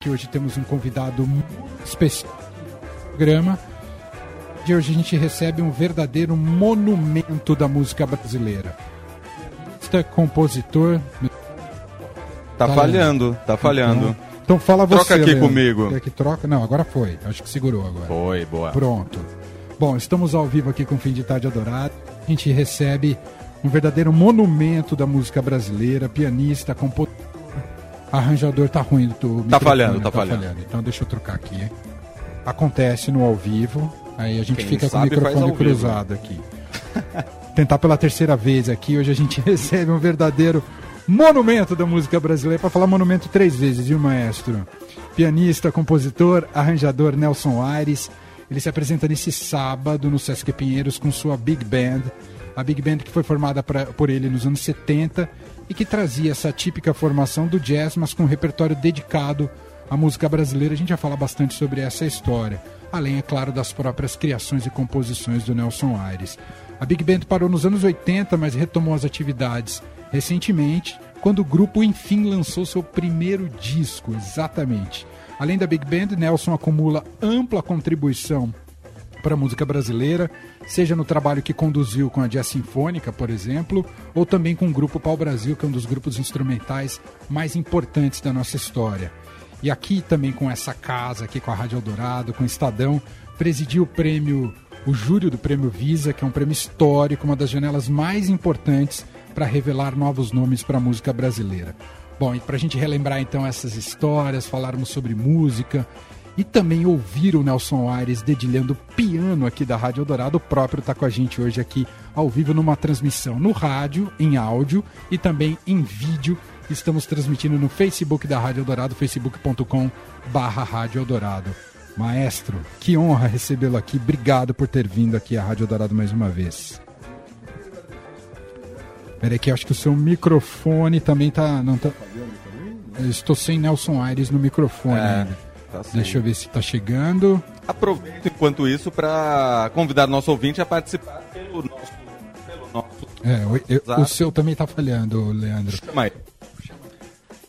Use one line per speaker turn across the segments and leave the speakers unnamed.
que hoje temos um convidado especial no programa. De hoje a gente recebe um verdadeiro monumento da música brasileira. Este compositor.
Tá, falhando, tá falhando.
Então, então fala você.
Troca aqui
Leandro.
comigo.
Quer que troca? Não, agora foi. Acho que segurou agora.
Foi, boa.
Pronto. Bom, estamos ao vivo aqui com o Fim de Tarde Adorado. A gente recebe um verdadeiro monumento da música brasileira, pianista, compositor, arranjador. Tá ruim do
Tá falhando, tá falhando.
Então deixa eu trocar aqui. Acontece no ao vivo, aí a gente
Quem
fica com o microfone
ao vivo.
cruzado aqui. Tentar pela terceira vez aqui, hoje a gente recebe um verdadeiro monumento da música brasileira, para falar monumento três vezes, viu, maestro? Pianista, compositor, arranjador Nelson Aires. Ele se apresenta nesse sábado no Sesc Pinheiros com sua Big Band. A Big Band que foi formada pra- por ele nos anos 70 e que trazia essa típica formação do jazz, mas com um repertório dedicado à música brasileira. A gente vai falar bastante sobre essa história. Além, é claro, das próprias criações e composições do Nelson Aires. A Big Band parou nos anos 80, mas retomou as atividades recentemente, quando o grupo enfim lançou seu primeiro disco, exatamente. Além da Big Band, Nelson acumula ampla contribuição para a música brasileira, seja no trabalho que conduziu com a Jazz Sinfônica, por exemplo, ou também com o Grupo Pau Brasil, que é um dos grupos instrumentais mais importantes da nossa história. E aqui também com essa casa, aqui com a Rádio Eldorado, com o Estadão, presidiu o prêmio, o júri do prêmio Visa, que é um prêmio histórico, uma das janelas mais importantes para revelar novos nomes para a música brasileira. Bom, e para a gente relembrar então essas histórias, falarmos sobre música e também ouvir o Nelson Aires dedilhando piano aqui da Rádio Eldorado, o próprio está com a gente hoje aqui ao vivo numa transmissão no rádio, em áudio e também em vídeo. Estamos transmitindo no Facebook da Rádio Eldorado, facebook.com barra Rádio Eldorado. Maestro, que honra recebê-lo aqui. Obrigado por ter vindo aqui à Rádio Eldorado mais uma vez. Peraí que eu acho que o seu microfone também tá... Não tá... Eu estou sem Nelson Aires no microfone.
É,
ainda.
Tá.
Deixa eu ver se tá chegando.
Aproveito enquanto isso para convidar nosso ouvinte a participar pelo nosso. Pelo nosso
É, o, eu- o seu também tá falhando, Leandro.
Chama aí.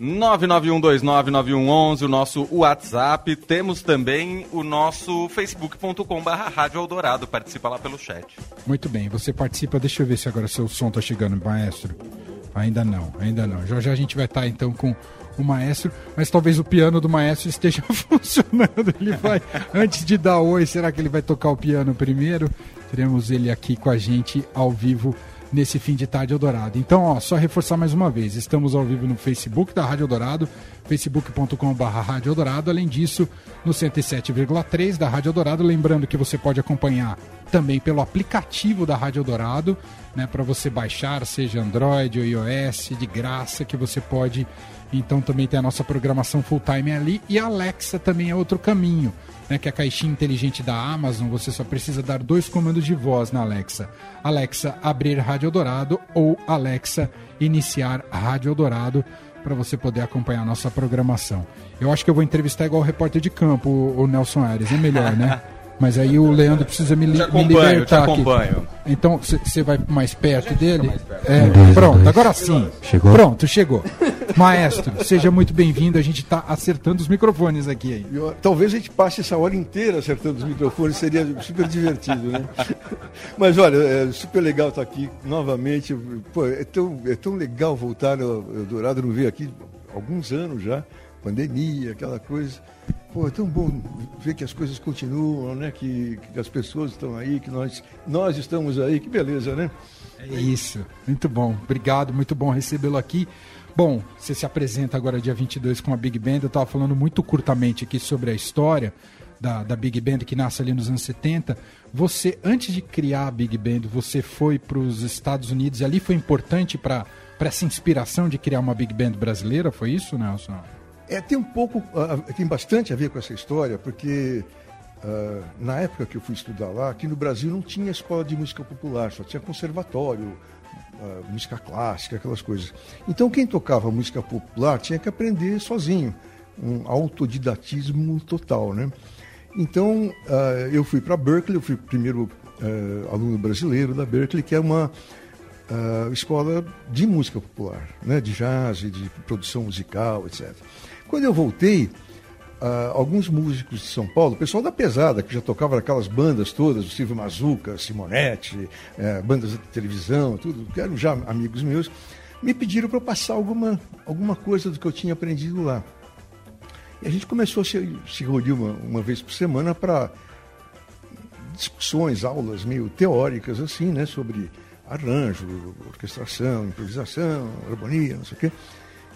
991299111, o nosso WhatsApp. Temos também o nosso facebook.com.br Rádio Eldorado. Participa lá pelo chat.
Muito bem, você participa. Deixa eu ver se agora seu som tá chegando, maestro. Ainda não, ainda não. Já já a gente vai estar então com o maestro, mas talvez o piano do maestro esteja funcionando. Ele vai, antes de dar oi, será que ele vai tocar o piano primeiro? Teremos ele aqui com a gente ao vivo nesse fim de tarde Eldorado. Então, ó, só reforçar mais uma vez, estamos ao vivo no Facebook da Rádio Eldorado, facebook.com.br além disso, no 107,3 da Rádio Eldorado, lembrando que você pode acompanhar também pelo aplicativo da Rádio Eldorado, né, para você baixar, seja Android ou iOS, de graça, que você pode então também tem a nossa programação full time ali e a Alexa também é outro caminho, né, que é a caixinha inteligente da Amazon, você só precisa dar dois comandos de voz na Alexa. Alexa abrir Rádio Eldorado ou Alexa iniciar Rádio Eldorado para você poder acompanhar a nossa programação. Eu acho que eu vou entrevistar igual o repórter de campo, o Nelson Aires, é melhor, né? Mas aí o Leandro precisa me, li- me libertar
te
aqui.
acompanho.
Então você vai mais perto dele? É,
Dois,
pronto,
dois.
agora sim.
Chegou?
Pronto, chegou. Maestro, seja muito bem-vindo. A gente está acertando os microfones aqui. Hein?
Eu- talvez a gente passe essa hora inteira acertando os microfones, seria super divertido, né? Mas olha, é super legal estar aqui novamente. Pô, é tão, é tão legal voltar ao Eldorado, não veio aqui há alguns anos já, pandemia, aquela coisa. Pô, é tão bom ver que as coisas continuam, né? Que, que as pessoas estão aí, que nós, nós estamos aí, que beleza, né?
É isso, muito bom. Obrigado, muito bom recebê-lo aqui. Bom, você se apresenta agora dia 22 com a Big Band. Eu estava falando muito curtamente aqui sobre a história da, da Big Band que nasce ali nos anos 70. Você, antes de criar a Big Band, você foi para os Estados Unidos e ali foi importante para essa inspiração de criar uma Big Band brasileira? Foi isso, Nelson?
É, tem um pouco, ah, tem bastante a ver com essa história, porque ah, na época que eu fui estudar lá, aqui no Brasil não tinha escola de música popular, só tinha conservatório, música clássica, aquelas coisas. Então quem tocava música popular tinha que aprender sozinho, um autodidatismo total, né? Então ah, eu fui para Berkeley, eu fui primeiro ah, aluno brasileiro da Berkeley, que é uma ah, escola de música popular, né, de jazz, de produção musical, etc. Quando eu voltei, uh, alguns músicos de São Paulo, pessoal da pesada, que já tocava aquelas bandas todas, o Silvio Mazuca, Simonetti, uh, bandas de televisão, tudo, que eram já amigos meus, me pediram para passar alguma, alguma coisa do que eu tinha aprendido lá. E a gente começou a se, se reunir uma, uma vez por semana para discussões, aulas meio teóricas, assim, né, sobre arranjo, orquestração, improvisação, harmonia, não sei o quê.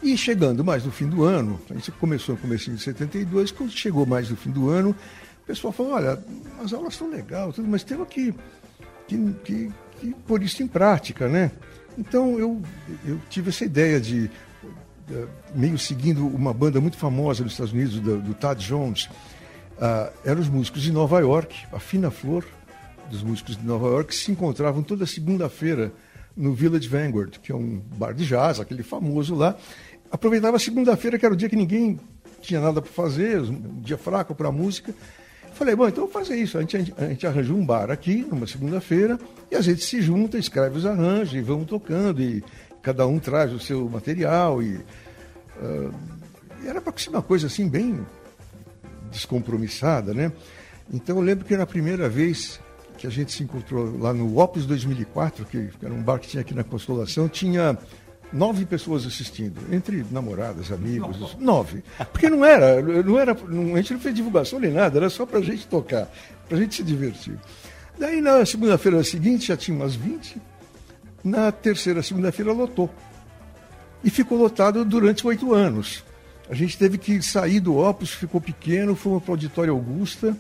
E chegando mais no fim do ano, a gente começou no começo de 72, quando chegou mais no fim do ano, o pessoal falou, olha, as aulas estão legais, mas temos que, que, que, que pôr isso em prática, né? Então eu, eu tive essa ideia de, de, meio seguindo uma banda muito famosa nos Estados Unidos, do, do Tad Jones, uh, eram os músicos de Nova York, a Fina Flor, dos músicos de Nova York, se encontravam toda segunda-feira no Village Vanguard, que é um bar de jazz, aquele famoso lá, aproveitava segunda-feira, que era o dia que ninguém tinha nada para fazer, um dia fraco para música. Falei, bom, então vou fazer isso. A gente, a gente arranja um bar aqui, numa segunda-feira, e a gente se junta, escreve os arranjos e vamos tocando, e cada um traz o seu material. E, uh, era para ser uma coisa assim, bem descompromissada, né? Então eu lembro que na primeira vez que a gente se encontrou lá no Opus 2004, que era um bar que tinha aqui na Consolação, tinha nove pessoas assistindo, entre namoradas, amigos, nove. Porque não era, não era, não, a gente não fez divulgação nem nada, era só para a gente tocar, para a gente se divertir. Daí na segunda-feira seguinte já tinha umas 20, na terceira segunda-feira lotou. E ficou lotado durante oito anos. A gente teve que sair do Opus, ficou pequeno, fomos para o Auditório Augusta,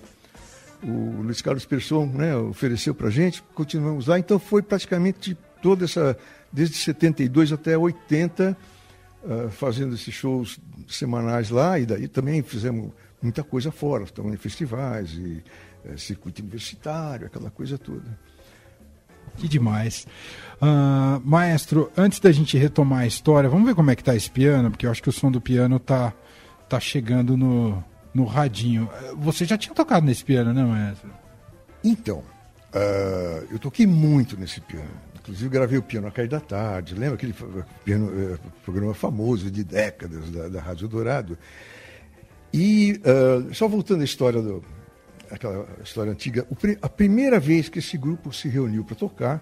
o Luiz Carlos Persson né, ofereceu para a gente, continuamos lá, então foi praticamente toda essa desde 72 até 80, uh, fazendo esses shows semanais lá, e daí também fizemos muita coisa fora, estamos em festivais e uh, circuito universitário, aquela coisa toda.
Que demais. Uh, maestro, antes da gente retomar a história, vamos ver como é que tá esse piano, porque eu acho que o som do piano tá, tá chegando no, no radinho. Você já tinha tocado nesse piano, né, maestro?
Então, uh, eu toquei muito nesse piano. Inclusive gravei o Piano a Cair da Tarde. Lembra aquele piano, eh, programa famoso de décadas da, da Rádio Dourado? E uh, só voltando à história do, aquela história antiga, a primeira vez que esse grupo se reuniu para tocar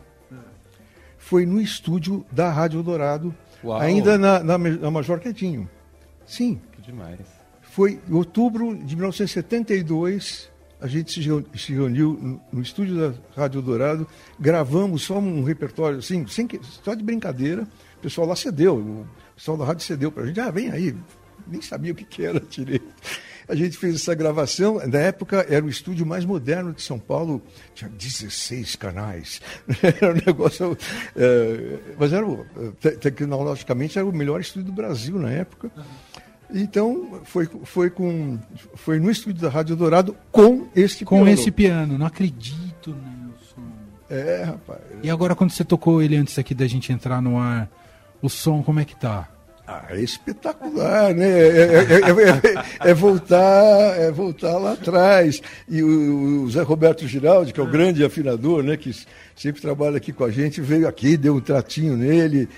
foi no estúdio da Rádio Dourado, ainda na, na, na Major Quedinho. Sim.
Que demais.
Foi em outubro de 1972 a gente se reuniu no, estúdio da Rádio Dourado, gravamos só um repertório, assim, sem que, só de brincadeira. O pessoal lá cedeu, o pessoal da rádio cedeu para a gente, ah, vem aí. Nem sabia o que, que era direito. A gente fez essa gravação, na época era o estúdio mais moderno de São Paulo, tinha 16 canais. Era um negócio. É, mas era, tecnologicamente era o melhor estúdio do Brasil na época. Uhum. Então, foi, foi, com, foi no estúdio da Rádio Dourado com esse
com piano. Com esse piano, não acredito, Nelson.
É, rapaz.
E agora, quando você tocou ele antes aqui da gente entrar no ar, o som, como é que tá?
Ah, é espetacular, né? É, é, é, voltar, é voltar lá atrás. E o, o, Zé Roberto Giraldi, que é o grande afinador, né? Que sempre trabalha aqui com a gente, veio aqui, deu um tratinho nele,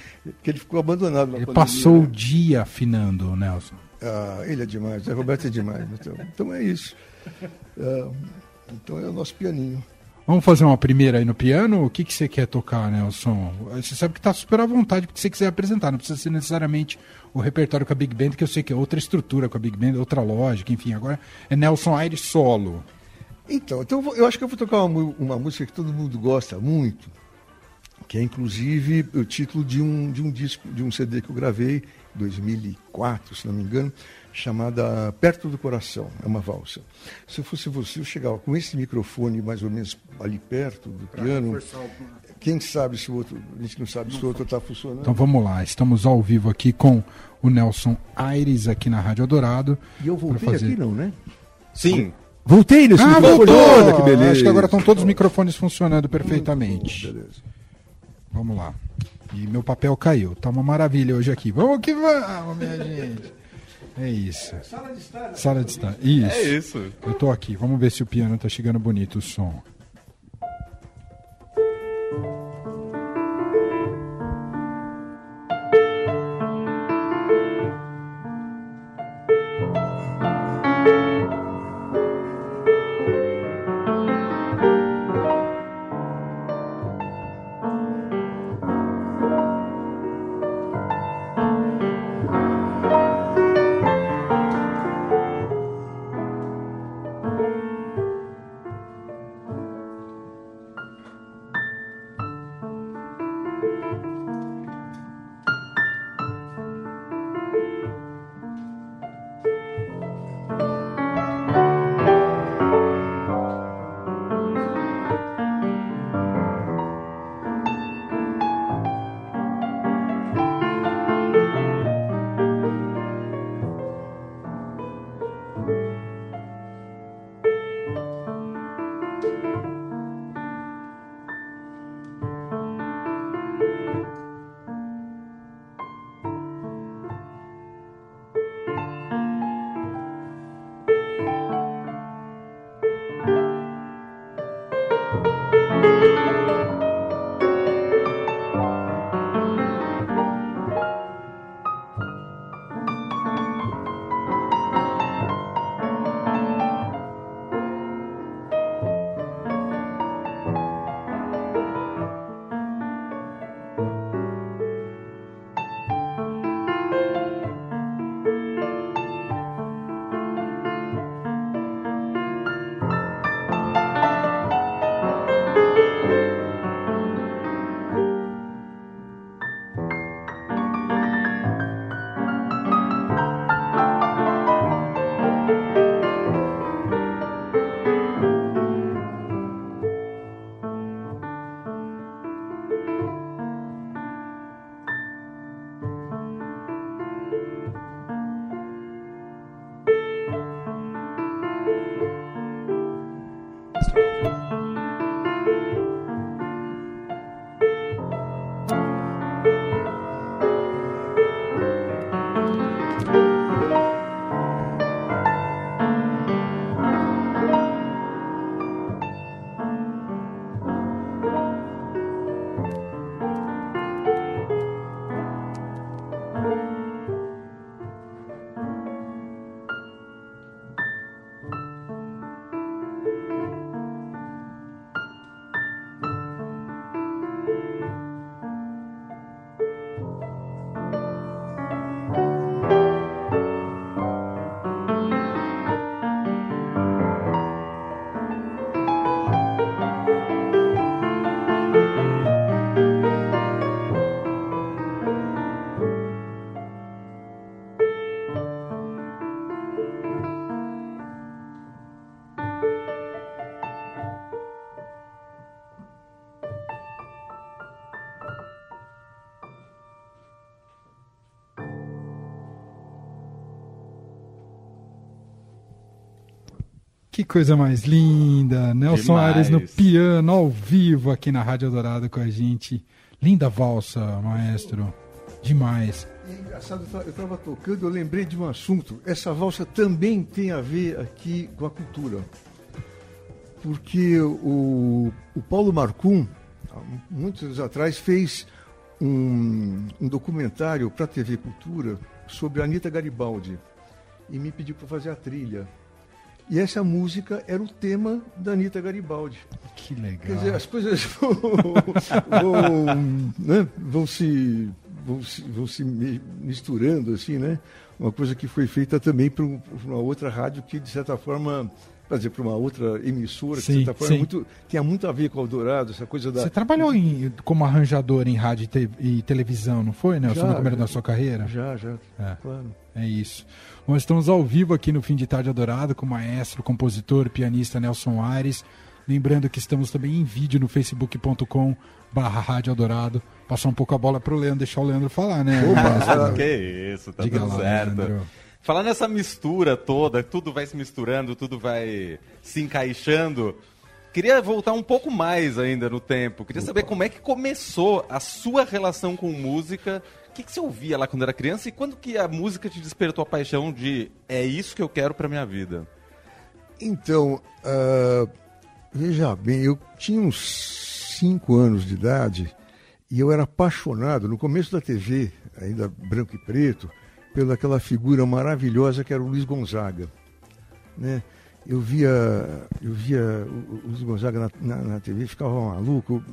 que ele ficou abandonado
na Ele pandemia, passou né? o dia afinando, Nelson.
Ah, ele é demais, Zé Roberto é demais. Então, então é isso. Ah, então é o nosso pianinho.
Vamos fazer uma primeira aí no piano? O que, que você quer tocar, Nelson? Você sabe que está super à vontade porque você quiser apresentar. Não precisa ser necessariamente o repertório com a Big Band, que eu sei que é outra estrutura com a Big Band, outra lógica, enfim. Agora é Nelson Aires solo.
Então, então eu acho que eu vou tocar uma, uma música que todo mundo gosta muito, que é inclusive o título de um, de um disco, de um CD que eu gravei em 2004, se não me engano, chamada Perto do Coração, é uma valsa. Se eu fosse você, eu chegava com esse microfone mais ou menos ali perto do pra piano. Quem sabe se o outro, a gente não sabe se o outro está funcionando.
Então vamos lá, estamos ao vivo aqui com o Nelson Aires aqui na Rádio Dourado.
E eu voltei fazer... aqui não, né?
Sim.
Voltei nesse ah, microfone. Voltou! que beleza. Acho que agora estão todos os microfones funcionando perfeitamente. Beleza. Vamos lá. E meu papel caiu. Tá uma maravilha hoje aqui. Vamos que vamos, minha gente. É isso. Sala de estar. Sala de estar. Isso.
É isso.
Eu tô aqui. Vamos ver se o piano tá chegando bonito o som. Coisa mais linda. Nelson
Demais.
Aires no piano, ao vivo, aqui na Rádio Dourado com a gente. Linda valsa, maestro. Demais.
E é engraçado, eu estava tocando, eu lembrei de um assunto. Essa valsa também tem a ver aqui com a cultura. Porque o, o Paulo Marcum, muitos anos atrás, fez um, um documentário para a TV Cultura sobre a Anitta Garibaldi. E me pediu para fazer a trilha. E essa música era o tema da Anitta Garibaldi.
Que legal.
Quer dizer, as coisas vão, vão, né, vão se, vão, se, vão se mi- misturando, assim, né? Uma coisa que foi feita também para uma outra rádio que, de certa forma, dizer, para uma outra emissora, que,
Sim,
de certa forma,
sim.
muito, tinha muito a ver com o Eldorado, essa coisa da...
Você trabalhou em- como arranjador em rádio e, te- e televisão, não foi, Nelson,
Já,
no começo
já.
da sua carreira?
Já, já,
É.
claro.
É isso. Nós estamos ao vivo aqui no Fim de Tarde Adorado com o maestro, compositor, pianista Nelson Aires. Lembrando que estamos também em vídeo no facebook.com barra Rádio Adorado. Passar um pouco a bola pro Leandro, deixar o Leandro falar, né? maestro?
Que isso, tá
Diga
tudo
lá,
certo.
Leandro.
Falar nessa mistura toda, tudo vai se misturando, tudo vai se encaixando. Queria voltar um pouco mais ainda no tempo. Queria saber como é que começou a sua relação com música. O que, que você ouvia lá quando era criança e quando que a música te despertou a paixão de é isso que eu quero pra minha vida?
Então, ah, veja bem, eu tinha uns cinco anos de idade e eu era apaixonado, no começo da TV, ainda branco e preto, pelaquela figura maravilhosa que era o Luiz Gonzaga. Né? Eu via, eu via o, Luiz Gonzaga na, na, na TV, ficava maluco.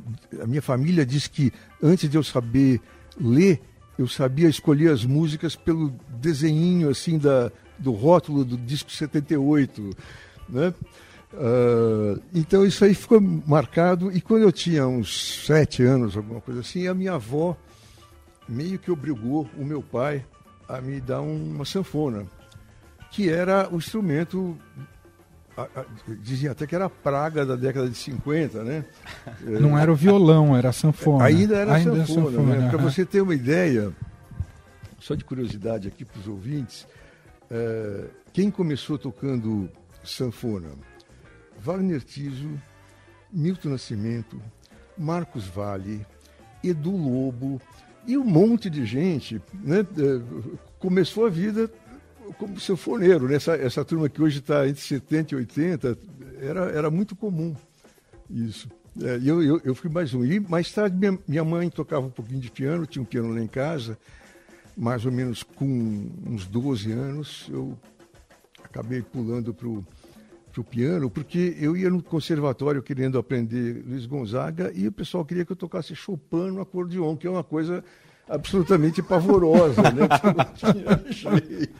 A minha família diz que antes de eu saber ler, eu sabia escolher as músicas pelo desenhinho assim da, do rótulo do disco 78, né? Ah, então isso aí ficou marcado e quando eu tinha uns sete anos, alguma coisa assim, a minha avó meio que obrigou o meu pai a me dar uma sanfona, que era o instrumento, a- a- dizia até que era a praga da década de 50, né?
Não era o violão, era a sanfona.
Ainda era
Ainda é
sanfona, né? Para
aham.
você ter uma ideia, só de curiosidade aqui para os ouvintes, eh, quem começou tocando sanfona? Wagner Tiso, Milton Nascimento, Marcos Vale, Edu Lobo e um monte de gente, né? eh, Começou a vida como sanfoneiro, né? Essa, essa turma que hoje está entre 70 e 80, era, era muito comum isso. É, eu, eu, eu fui mais um. E mais tarde minha, minha mãe tocava um pouquinho de piano, tinha um piano lá em casa, mais ou menos com uns 12 anos, eu acabei pulando para o piano, porque eu ia no conservatório querendo aprender Luiz Gonzaga e o pessoal queria que eu tocasse Chopin no acordeon, que é uma coisa absolutamente pavorosa, né?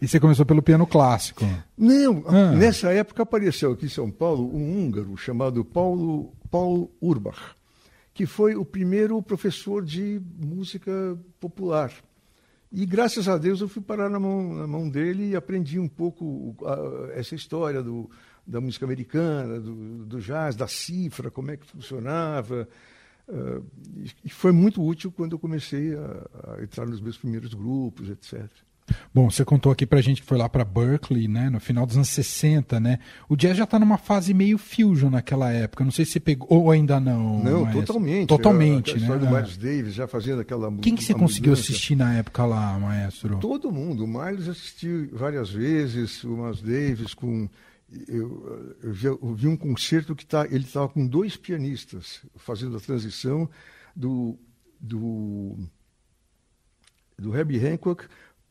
E você começou pelo piano clássico.
Não,
Ah.
nessa época apareceu aqui em São Paulo um húngaro chamado Paulo, Paulo Urbach, que foi o primeiro professor de música popular. E graças a Deus eu fui parar na mão, na mão dele e aprendi um pouco a- essa história do, da música americana, do, do jazz, da cifra, como é que funcionava. E- e foi muito útil quando eu comecei a, a entrar nos meus primeiros grupos, etc.
Bom, você contou aqui pra gente que foi lá pra Berkeley, né, no final dos anos 60, né? O jazz já tá numa fase meio fusion naquela época. Não sei se você pegou ou ainda não.
Não, totalmente.
Totalmente,
a, a história
né?
do Miles Davis já fazendo aquela
Quem que você conseguiu
mudança.
assistir na época lá, maestro?
Todo mundo. O Miles assisti várias vezes, o Miles Davis com. Eu, eu vi, eu vi um concerto que tá, ele estava com dois pianistas fazendo a transição do, do, do Herbie Hancock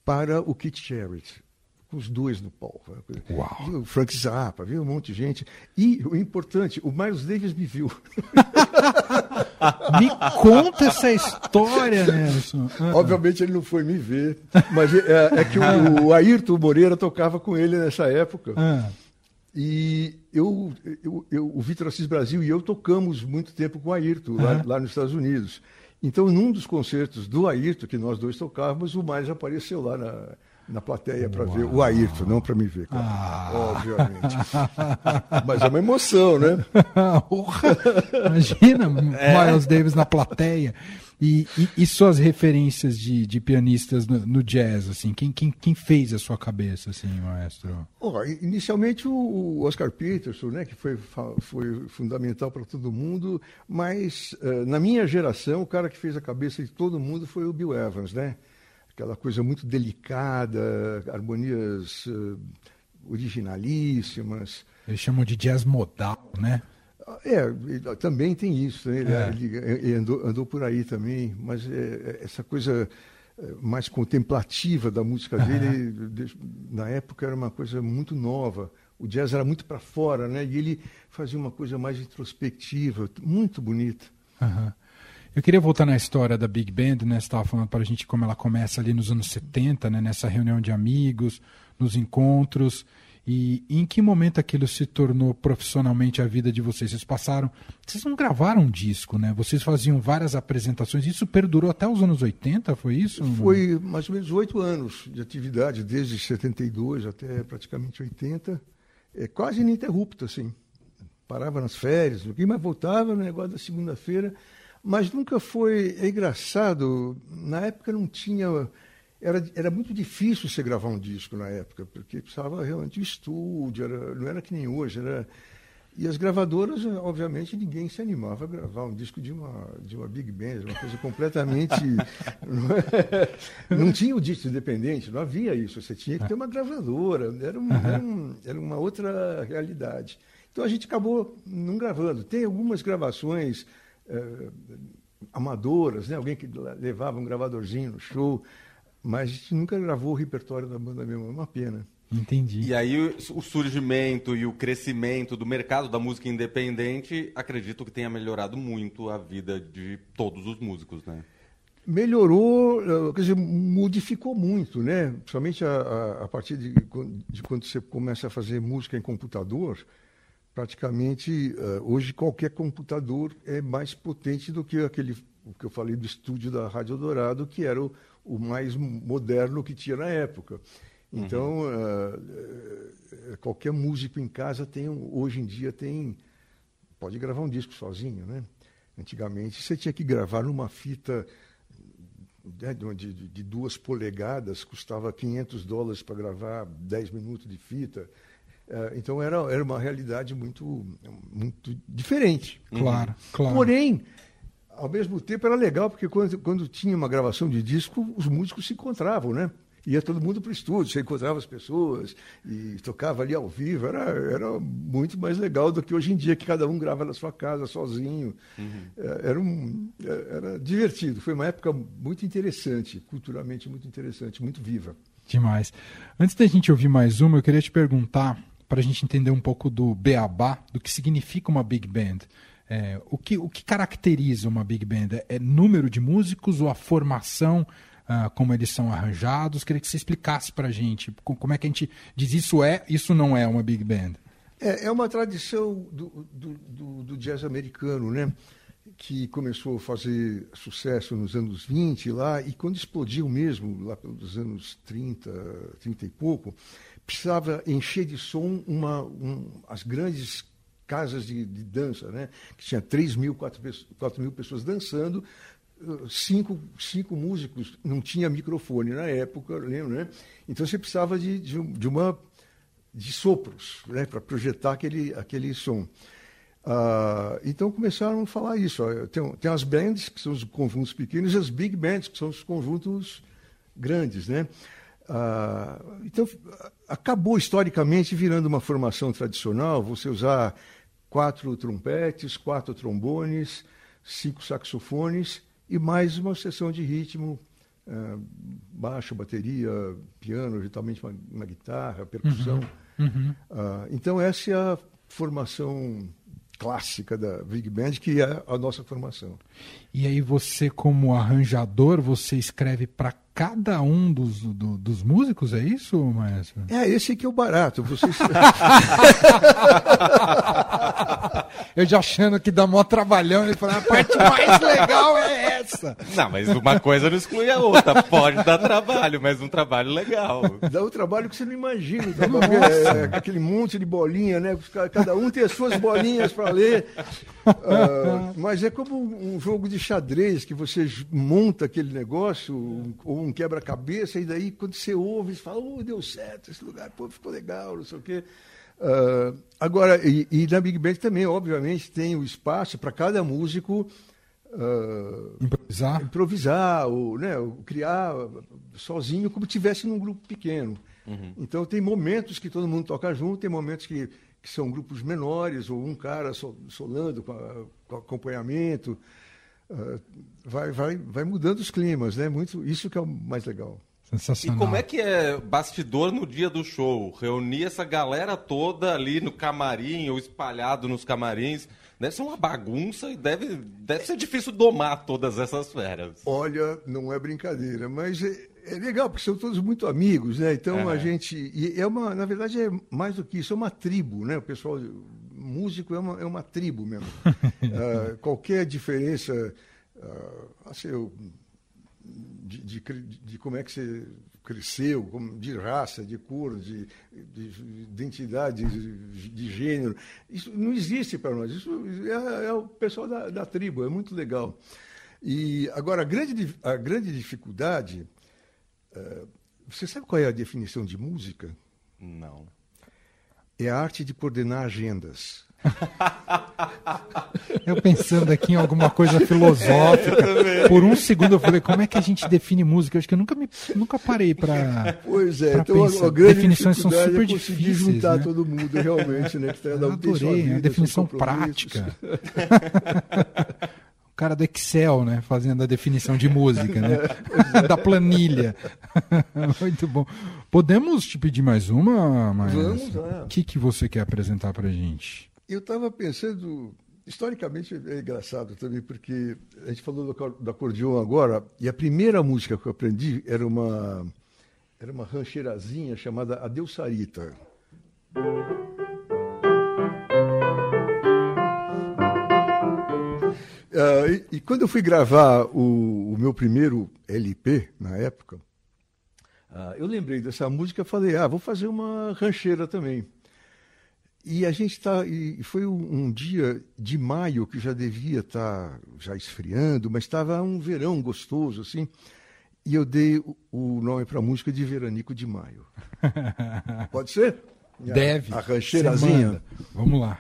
para o Keith Jarrett. Com os dois no palco.
Uau.
Viu o Frank Zappa, viu um monte de gente. E o importante, o Miles Davis me viu.
Me conta essa história, Nelson. Ah,
Obviamente ele não foi me ver, mas é, é que o, o Ayrton Moreira tocava com ele nessa época.
ah.
E eu, eu, eu- o Vitor Assis Brasil e eu tocamos muito tempo com o Ayrton, lá,
Aham.
lá nos Estados Unidos. Então, num dos concertos do Ayrton, que nós dois tocávamos, o Miles apareceu lá na, na plateia para ver o Ayrton, não para me ver, claro.
Ah.
obviamente. Mas é uma emoção, né?
Imagina Miles Davis na plateia. E, e, e, suas referências de, de pianistas no, no, jazz, assim, quem, quem, quem fez a sua cabeça, assim, maestro?
Oh, inicialmente o Oscar Peterson, né, que foi, foi fundamental para todo mundo, mas uh, na minha geração o cara que fez a cabeça de todo mundo foi o Bill Evans, né? Aquela coisa muito delicada, harmonias uh, originalíssimas.
Eles chamam de jazz modal, né?
É, também tem isso. Né? Ele, é. ele, ele andou, andou, por aí também, mas é, essa coisa é, mais contemplativa da música dele, na época era uma coisa muito nova. O jazz era muito para fora, né? E ele fazia uma coisa mais introspectiva, muito bonita.
Uhum. Eu queria voltar na história da Big Band, né? Você estava falando para a gente como ela começa ali nos anos 70, né? Nessa reunião de amigos, nos encontros. E em que momento aquilo se tornou profissionalmente a vida de vocês? Vocês passaram. Vocês não gravaram um disco, né? Vocês faziam várias apresentações. Isso perdurou até os anos 80, foi isso?
Foi mais ou menos oito anos de atividade, desde 72 até praticamente 80. É quase ininterrupta, assim. Parava nas férias, mas voltava no negócio da segunda-feira. Mas nunca foi. É engraçado, na época não tinha era, era muito difícil você gravar um disco na época, porque precisava realmente de estúdio, era, não era que nem hoje. Era, e as gravadoras, obviamente, ninguém se animava a gravar um disco de uma, de uma big band, uma coisa completamente. não, é, não, tinha o disco independente, não havia isso. Você tinha que ter uma gravadora, era, um, era, um, era uma outra realidade. Então a gente acabou não gravando. Tem algumas gravações eh, amadoras, né? alguém que levava um gravadorzinho no show. Mas a gente nunca gravou o repertório da banda mesmo, é uma pena.
Entendi.
E aí o surgimento e o crescimento do mercado da música independente, acredito que tenha melhorado muito a vida de todos os músicos, né?
Melhorou, eh, quer dizer, modificou muito, né? Principalmente a, a, a partir de, de, quando você começa a fazer música em computador, praticamente eh, hoje qualquer computador é mais potente do que aquele o que eu falei do estúdio da Rádio Dourado, que era o, o mais moderno que tinha na época. Então, uhum. uh, qualquer músico em casa tem, hoje em dia tem, pode gravar um disco sozinho, né? Antigamente você tinha que gravar numa fita né, de, de, de, duas polegadas, custava 500 dólares para gravar 10 minutos de fita. Uh, então era, era uma realidade muito, muito diferente.
Claro, claro.
Porém, ao mesmo tempo era legal, porque quando, quando tinha uma gravação de disco, os músicos se encontravam, né? Ia todo mundo para o estúdio, você encontrava as pessoas e tocava ali ao vivo. Era, era muito mais legal do que hoje em dia, que cada um grava na sua casa, sozinho. Uhum. É, era, um, é, era divertido. Foi uma época muito interessante, culturalmente muito interessante, muito viva.
Demais. Antes da gente ouvir mais uma, eu queria te perguntar, para a gente entender um pouco do beabá, do que significa uma big band. É, o, que, o que caracteriza uma big band? É, número de músicos ou a formação, ah, como eles são arranjados? Queria que você explicasse para a gente como é que a gente diz isso é, isso não é uma big band.
É, é uma tradição do, do, do, do jazz americano, né? que começou a fazer sucesso nos anos 20 lá, e quando explodiu mesmo, lá pelos anos 30, 30 e pouco, precisava encher de som uma, um, as grandes casas de, de dança, né? que tinha 3 mil, 4, 4 mil pessoas dançando, cinco, cinco músicos, não tinha microfone na época, lembra, né? Então você precisava de, de, de uma de sopros, né, para projetar aquele, aquele som. Ah, então começaram a falar isso. Ó, tem, tem as bands, que são os conjuntos pequenos, e as big bands, que são os conjuntos grandes, né? Ah, então, acabou historicamente virando uma formação tradicional, você usar quatro trompetes, quatro trombones, cinco saxofones e mais uma sessão de ritmo, uh, baixo, bateria, piano, eventualmente uma, uma guitarra, percussão. Uhum. Uhum. Uh, então, essa é a formação clássica da Big Band, que é a nossa formação.
E aí você, como arranjador, você escreve para cada um dos, do, dos músicos, é isso, maestro?
É, esse que é o barato. Você...
Eu já achando que dá mó trabalhão, ele fala, a parte mais legal é essa?
Não, mas uma coisa não exclui a outra. Pode dar trabalho, mas um trabalho legal.
Dá um trabalho que você não imagina. é, é aquele monte de bolinha, né? Cada um tem as suas bolinhas para ler. Ah, mas é como um jogo de xadrez que você monta aquele negócio, ou um quebra-cabeça, e daí quando você ouve, você fala, oh, deu certo esse lugar, pô, ficou legal, não sei o quê. Uh, agora, e, e, na Big Band também, obviamente, tem o espaço para cada músico
uh, improvisar,
improvisar ou, né, ou criar sozinho, como tivesse num grupo pequeno. Uhum. Então, tem momentos que todo mundo toca junto, tem momentos que, que são grupos menores, ou um cara solando com, com acompanhamento. Uh, vai, vai, vai mudando os climas, né? Muito, isso que é o mais legal.
Sensacional. E como é que é bastidor no dia do show? Reunir essa galera toda ali no camarim ou espalhado nos camarins. Deve ser uma bagunça e deve, deve ser difícil domar todas essas feras.
Olha, não é brincadeira, mas é, é legal, porque são todos muito amigos, né? Então a gente. E é uma, na verdade, é mais do que isso, é uma tribo, né? O pessoal. Músico é uma, é uma tribo mesmo. uh, qualquer diferença. Uh, assim, eu, de, de, de, como é que você cresceu, de raça, de cor, de, de identidade, de, de, gênero. Isso não existe para nós. Isso é, é o pessoal da, da, tribo, é muito legal. E agora, a grande, a grande dificuldade. Uh, você sabe qual é a definição de música?
Não.
É a arte de coordenar agendas.
Eu pensando aqui em alguma coisa filosófica. Por um segundo eu falei, como é que a gente define música? Eu acho que eu nunca, me, nunca parei para.
Pois é, então pensar. a, a grande definições são é super é difíceis. juntar né? todo mundo realmente, né? Que tá,
eu adorei, vida, a definição prática. o cara do Excel, né? Fazendo a definição de música, né? da planilha. Muito bom. Podemos te pedir mais uma, mas
Vamos, é.
O que, que você quer apresentar para gente?
Eu estava pensando, historicamente é engraçado também, porque a gente falou do, do acordeon agora, e a primeira música que eu aprendi era uma, era uma rancheirazinha chamada Adeus Sarita. Uh, e, e, quando eu fui gravar o, o, meu primeiro LP, na época, uh, eu lembrei dessa música e falei, ah, vou fazer uma rancheira também. E a gente está. Foi um, um, dia de maio que já devia estar tá já esfriando, mas estava um verão gostoso, assim. E eu dei o, o nome para a música de Veranico de Maio. Pode ser?
Deve.
A, a rancheirazinha.
Vamos lá.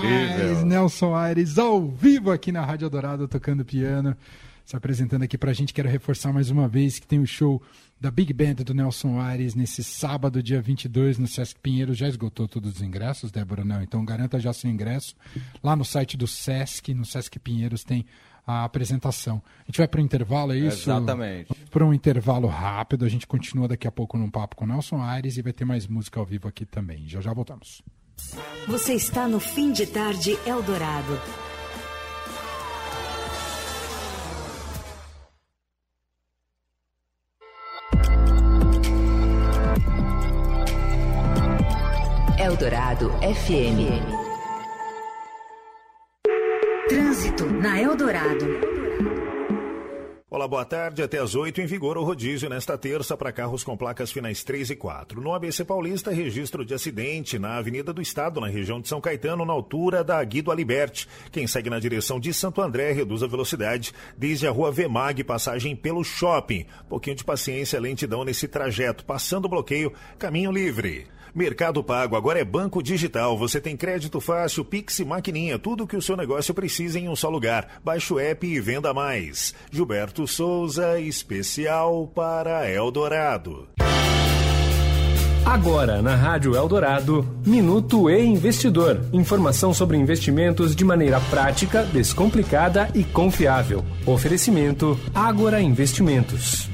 Incrível. Nelson Aires ao vivo aqui na Rádio Dourado tocando piano, se apresentando aqui pra gente. Quero reforçar mais uma vez que tem o show da Big Band do Nelson Aires nesse sábado, dia 22, no Sesc Pinheiros. Já esgotou todos os ingressos, Débora? Não, então garanta já seu ingresso. Lá no site do Sesc, no Sesc Pinheiros, tem a apresentação. A gente vai para o intervalo, é isso?
Exatamente.
Para um intervalo rápido, a gente continua daqui a pouco num papo com o Nelson Aires e vai ter mais música ao vivo aqui também. Já já voltamos.
Você está no Fim de Tarde Eldorado. Eldorado FM. Trânsito na Eldorado.
Olá, boa tarde. Até às 8 em vigor o rodízio nesta terça para carros com placas finais 3 e 4. No ABC Paulista, registro de acidente na Avenida do Estado, na região de São Caetano, na altura da Guido Aliberti. Quem segue na direção de Santo André reduz a velocidade desde a rua Vemag, passagem pelo shopping. Pouquinho de paciência, lentidão nesse trajeto. Passando o bloqueio, caminho livre. Mercado Pago agora é banco digital. Você tem crédito fácil, Pix e maquininha, tudo que o seu negócio precisa em um só lugar. Baixe o app e venda mais. Gilberto Souza, especial para Eldorado.
Agora na Rádio Eldorado, Minuto e Investidor. Informação sobre investimentos de maneira prática, descomplicada e confiável. Oferecimento Agora Investimentos.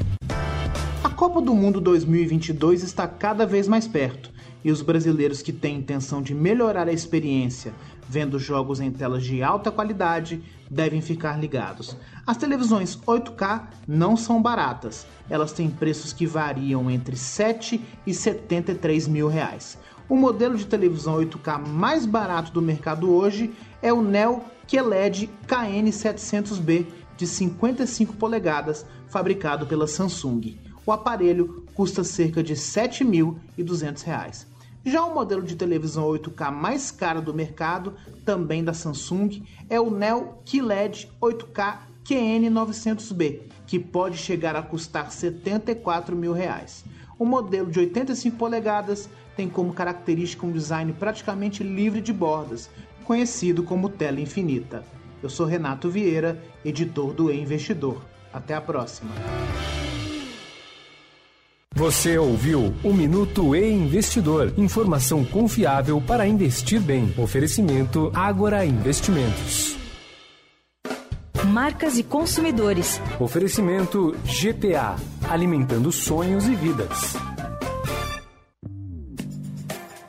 A Copa do Mundo 2022 está cada vez mais perto e os brasileiros que têm intenção de melhorar a experiência vendo jogos em telas de alta qualidade devem ficar ligados. As televisões 8K não são baratas, elas têm preços que variam entre 7 e 73 mil reais. O modelo de televisão 8K mais barato do mercado hoje é o Neo QLED KN700B de 55 polegadas, fabricado pela Samsung. O aparelho custa cerca de R$ 7.200. Já o modelo de televisão 8K mais caro do mercado, também da Samsung, é o Neo QLED 8K QN900B, que pode chegar a custar 74 mil reais. O modelo de 85 polegadas tem como característica um design praticamente livre de bordas, conhecido como tela infinita. Eu sou Renato Vieira, editor do E Investidor. Até a próxima.
Você ouviu o Minuto e Investidor. Informação confiável para investir bem. Oferecimento Ágora Investimentos.
Marcas e consumidores.
Oferecimento GPA. Alimentando sonhos e vidas.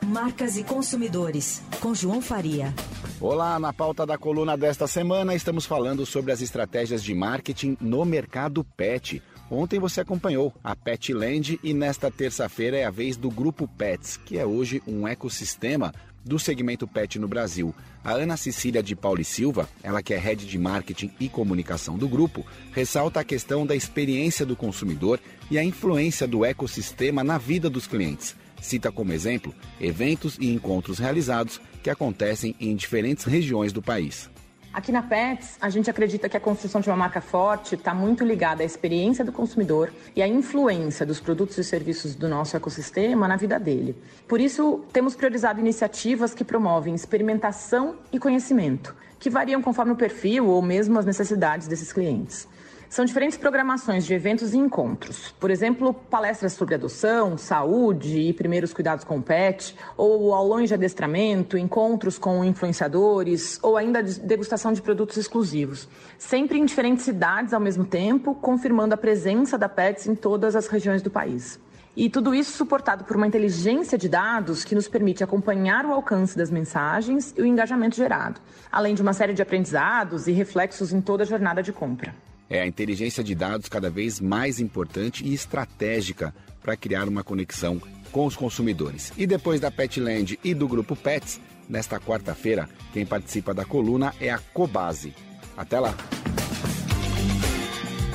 Marcas e consumidores. Com João Faria.
Olá, na pauta da coluna desta semana estamos falando sobre as estratégias de marketing no mercado pet. Ontem você acompanhou a Petland e nesta terça-feira é a vez do Grupo Pets, que é hoje um ecossistema do segmento pet no Brasil. A Ana Cecília de Pauli Silva, ela que é head de marketing e comunicação do grupo, ressalta a questão da experiência do consumidor e a influência do ecossistema na vida dos clientes. Cita como exemplo eventos e encontros realizados que acontecem em diferentes regiões do país.
Aqui na Pets, a gente acredita que a construção de uma marca forte está muito ligada à experiência do consumidor e à influência dos produtos e serviços do nosso ecossistema na vida dele. Por isso, temos priorizado iniciativas que promovem experimentação e conhecimento, que variam conforme o perfil ou mesmo as necessidades desses clientes. São diferentes programações de eventos e encontros. Por exemplo, palestras sobre adoção, saúde e primeiros cuidados com o pet, ou aulões de adestramento, encontros com influenciadores, ou ainda degustação de produtos exclusivos. Sempre em diferentes cidades ao mesmo tempo, confirmando a presença da Pets em todas as regiões do país. E tudo isso suportado por uma inteligência de dados que nos permite acompanhar o alcance das mensagens e o engajamento gerado, além de uma série de aprendizados e reflexos em toda a jornada de compra.
É a inteligência de dados cada vez mais importante e estratégica para criar uma conexão com os consumidores. E depois da Petland e do grupo Pets, nesta quarta-feira, quem participa da coluna é a Cobase. Até lá!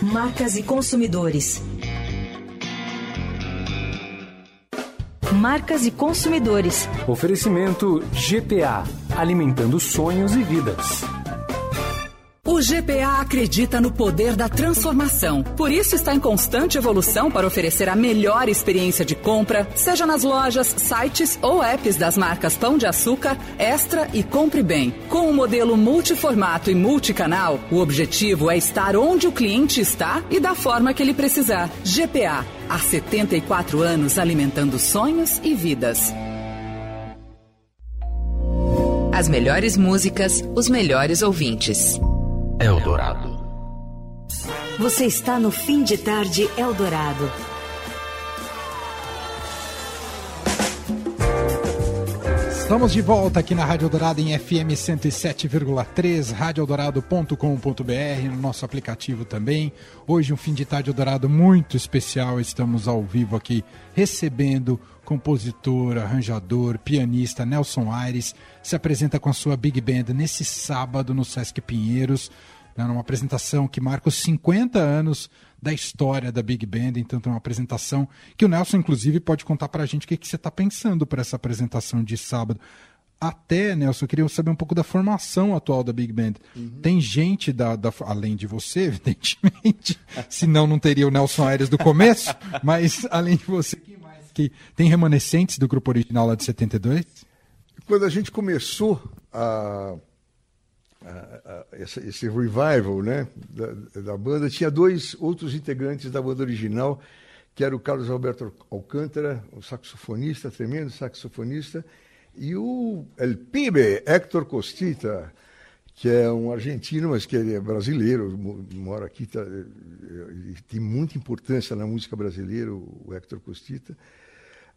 Marcas e consumidores. Marcas e consumidores.
Oferecimento GPA alimentando sonhos e vidas.
GPA acredita no poder da transformação. Por isso está em constante evolução para oferecer a melhor experiência de compra, seja nas lojas, sites ou apps das marcas Pão de Açúcar, Extra e Compre Bem. Com o um modelo multiformato e multicanal, o objetivo é estar onde o cliente está e da forma que ele precisar. GPA, há 74 anos alimentando sonhos e vidas.
As melhores músicas, os melhores ouvintes.
Eldorado.
Você está no fim de tarde Eldorado.
Estamos de volta aqui na Rádio Dourado em FM 107,3, radioeldorado.com.br, no nosso aplicativo também. Hoje um fim de tarde Dourado muito especial, estamos ao vivo aqui recebendo compositor, arranjador, pianista Nelson Aires, se apresenta com a sua Big Band nesse sábado no Sesc Pinheiros, né, numa apresentação que marca os 50 anos da história da Big Band, então tem uma apresentação que o Nelson, inclusive, pode contar para a gente o que, que você está pensando para essa apresentação de sábado. Até, Nelson, eu queria saber um pouco da formação atual da Big Band. Uhum. Tem gente, da, da, além de você, evidentemente, senão não teria o Nelson Aires do começo, mas além de você, quem mais que tem remanescentes do grupo original lá de 72?
Quando a gente começou a esse, revival né, da, da, banda, tinha dois outros integrantes da banda original, que era o Carlos Alberto Alcântara, o saxofonista, tremendo saxofonista, e o El Pibe, Héctor Costita, que é um argentino, mas que é brasileiro, mora aqui, tá, tem muita importância na música brasileira, o Héctor Costita.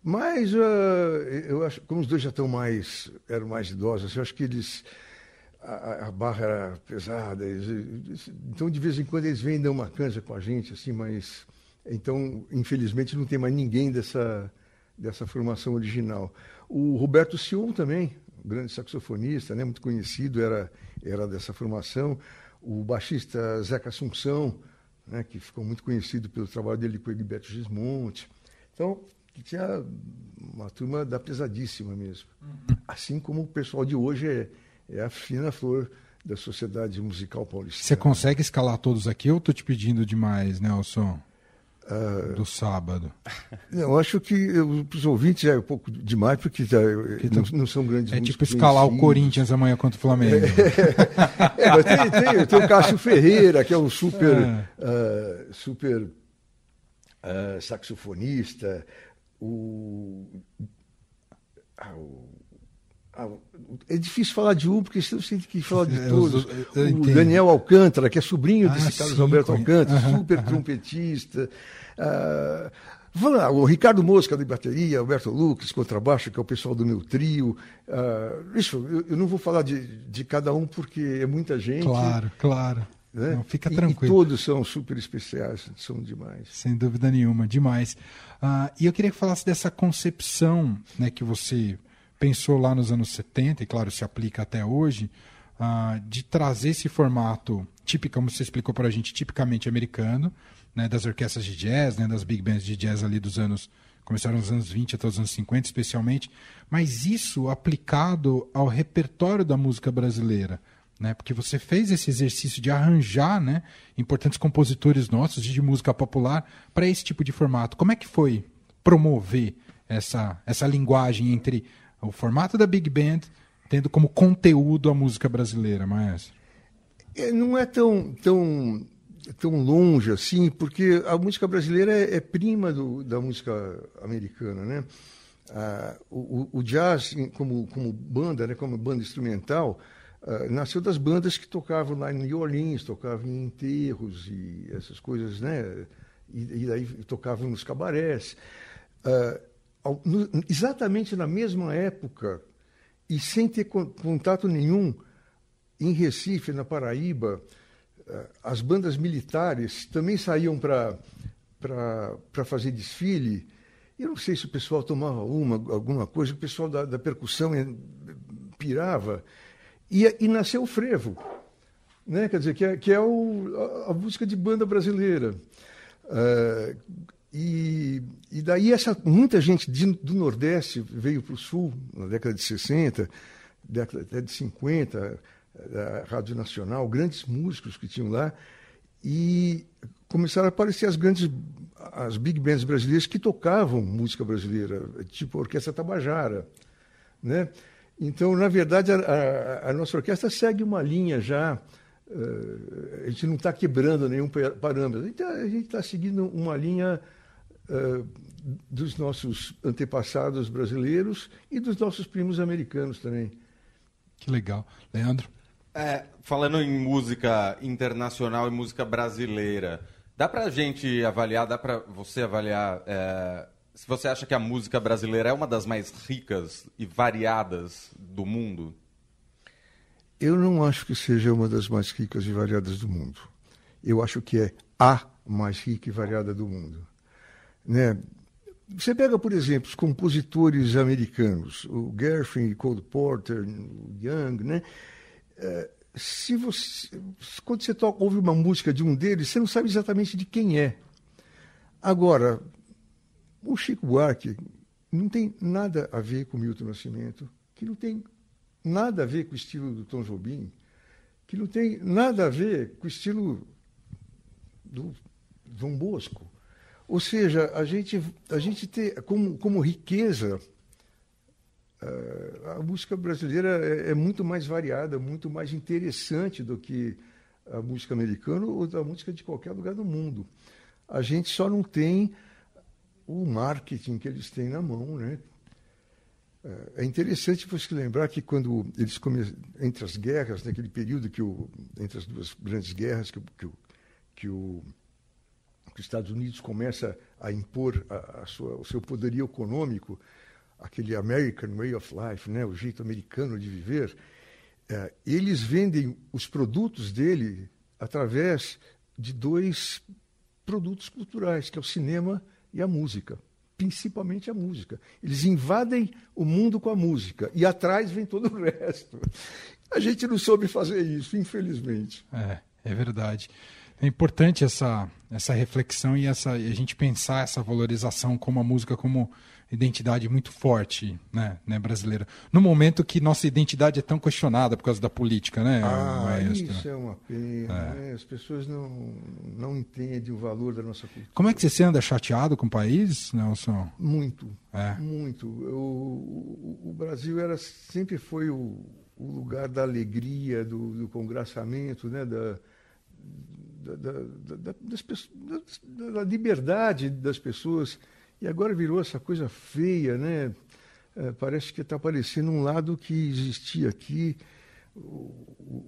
Mas uh, eu acho, como os dois já estão mais, eram mais idosos, eu acho que eles a, a, barra era pesada. Eles, então, de vez em quando, eles vêm dar uma canja com a gente, assim, mas. Então, infelizmente, não tem mais ninguém dessa, dessa formação original. O Roberto Sion também, grande saxofonista, né, muito conhecido, era, era dessa formação. O baixista Zeca Assunção, né, que ficou muito conhecido pelo trabalho dele com o Egberto Gismonte. Então, tinha uma turma da pesadíssima mesmo. Uhum. Assim como o pessoal de hoje é é a fina flor da sociedade musical paulista.
Você consegue escalar todos aqui ou estou te pedindo demais, Nelson? Uh, do sábado.
Eu acho que para os ouvintes é um pouco demais, porque tá, não, não, são grandes
É tipo escalar o Corinthians amanhã contra o Flamengo.
É, é, mas tem, tem, tem, o Cássio Ferreira, que é um super, uh, super uh, saxofonista. O, ah, o ah, é difícil falar de um, porque você tem que falar de todos. o Daniel Alcântara, que é sobrinho ah, desse Carlos sim, Alberto Alcântara, super trompetista. Ah, o Ricardo Mosca de bateria, Alberto Lucas, contrabaixo, que é o pessoal do meu trio. Uh, isso, eu, eu, não vou falar de, de cada um porque é muita gente.
Claro, claro. Né? Não, fica tranquilo.
E, e, todos são super especiais, são demais.
Sem dúvida nenhuma, demais. Uh, e eu queria que falasse dessa concepção né, que você pensou lá nos anos 70, e claro, se aplica até hoje, uh, de trazer esse formato típico, como você explicou para a gente, tipicamente americano, né, das orquestras de jazz, né, das big bands de jazz ali dos anos começaram nos anos 20 até os anos 50 especialmente, mas isso aplicado ao repertório da música brasileira, né? Porque você fez esse exercício de arranjar, né, importantes compositores nossos de música popular para esse tipo de formato. Como é que foi promover essa essa linguagem entre o formato da Big Band tendo como conteúdo a música brasileira, maestro?
É, não é tão, tão, tão longe assim, porque a música brasileira é, é prima do, da música americana, né? Ah, o, o, jazz, como, como banda, né, como banda instrumental, ah, nasceu das bandas que tocavam lá em New Orleans, tocavam em enterros e essas coisas, né? E, e daí tocavam nos cabarés. Ah, exatamente na mesma época e sem ter contato nenhum, em Recife, na Paraíba, eh, as bandas militares também saíam para fazer desfile. Eu não sei se o pessoal tomava uma, alguma coisa, o pessoal da, da percussão pirava. E, e nasceu o frevo, né? quer dizer, que é, que é o, a, a música de banda brasileira. Uh, e, e daí essa, muita gente de, do Nordeste veio para o Sul na década de 60, década até de 50. da Rádio Nacional, grandes músicos que tinham lá, e começaram a aparecer as grandes, as big bands brasileiras que tocavam música brasileira, tipo a Orquestra Tabajara, né? Então, na verdade, a, a, a nossa orquestra segue uma linha já, uh, a gente não está quebrando nenhum parâmetro, então, a gente está seguindo uma linha uh, dos nossos antepassados brasileiros e dos nossos primos americanos também.
Que legal. Leandro?
É, falando em música internacional e música brasileira, dá pra gente avaliar, dá pra você avaliar é, se você acha que a música brasileira é uma das mais ricas e variadas do mundo?
Eu não acho que seja uma das mais ricas e variadas do mundo. Eu acho que é a mais rica e variada do mundo. Né? Você pega, por exemplo, os compositores americanos, o Gershwin, Cole Porter, o Young, né? É, se você, quando você toca, ouve uma música de um deles, você não sabe exatamente de quem é. Agora, o Chico Buarque não tem nada a ver com Milton Nascimento, que não tem nada a ver com o estilo do Tom Jobim, que não tem nada a ver com o estilo do João Bosco. Ou seja, a gente, a gente tem como, como riqueza a música brasileira é, é, muito mais variada, muito mais interessante do que a música americana ou da música de qualquer lugar do mundo. A gente só não tem o marketing que eles têm na mão, né? É, é interessante você lembrar que quando eles entre as guerras, naquele período que o, entre as duas grandes guerras que, que, o, que os Estados Unidos começa a impor a, a sua, o seu poderio econômico, aquele American Way of Life, né, o jeito americano de viver, é, eles vendem os produtos dele através de dois produtos culturais, que é o cinema e a música, principalmente a música. Eles invadem o mundo com a música e atrás vem todo o resto. A gente não soube fazer isso, infelizmente.
É, é verdade. É importante essa, essa reflexão e essa, a gente pensar essa valorização como a música como identidade muito forte né, né, brasileira. No momento que nossa identidade é tão questionada por causa da política, né?
Ah, isso é uma pena. É. Né? As pessoas não, não entendem o valor da nossa cultura.
Como é que você anda chateado com o país, Nelson?
Muito, é. muito. Eu, o, o, Brasil era, sempre foi o, o lugar da alegria, do, do congraçamento, né? da, da, da, da, das, da liberdade das pessoas e agora virou essa coisa feia, né? É, parece que está aparecendo um lado que existia aqui, o,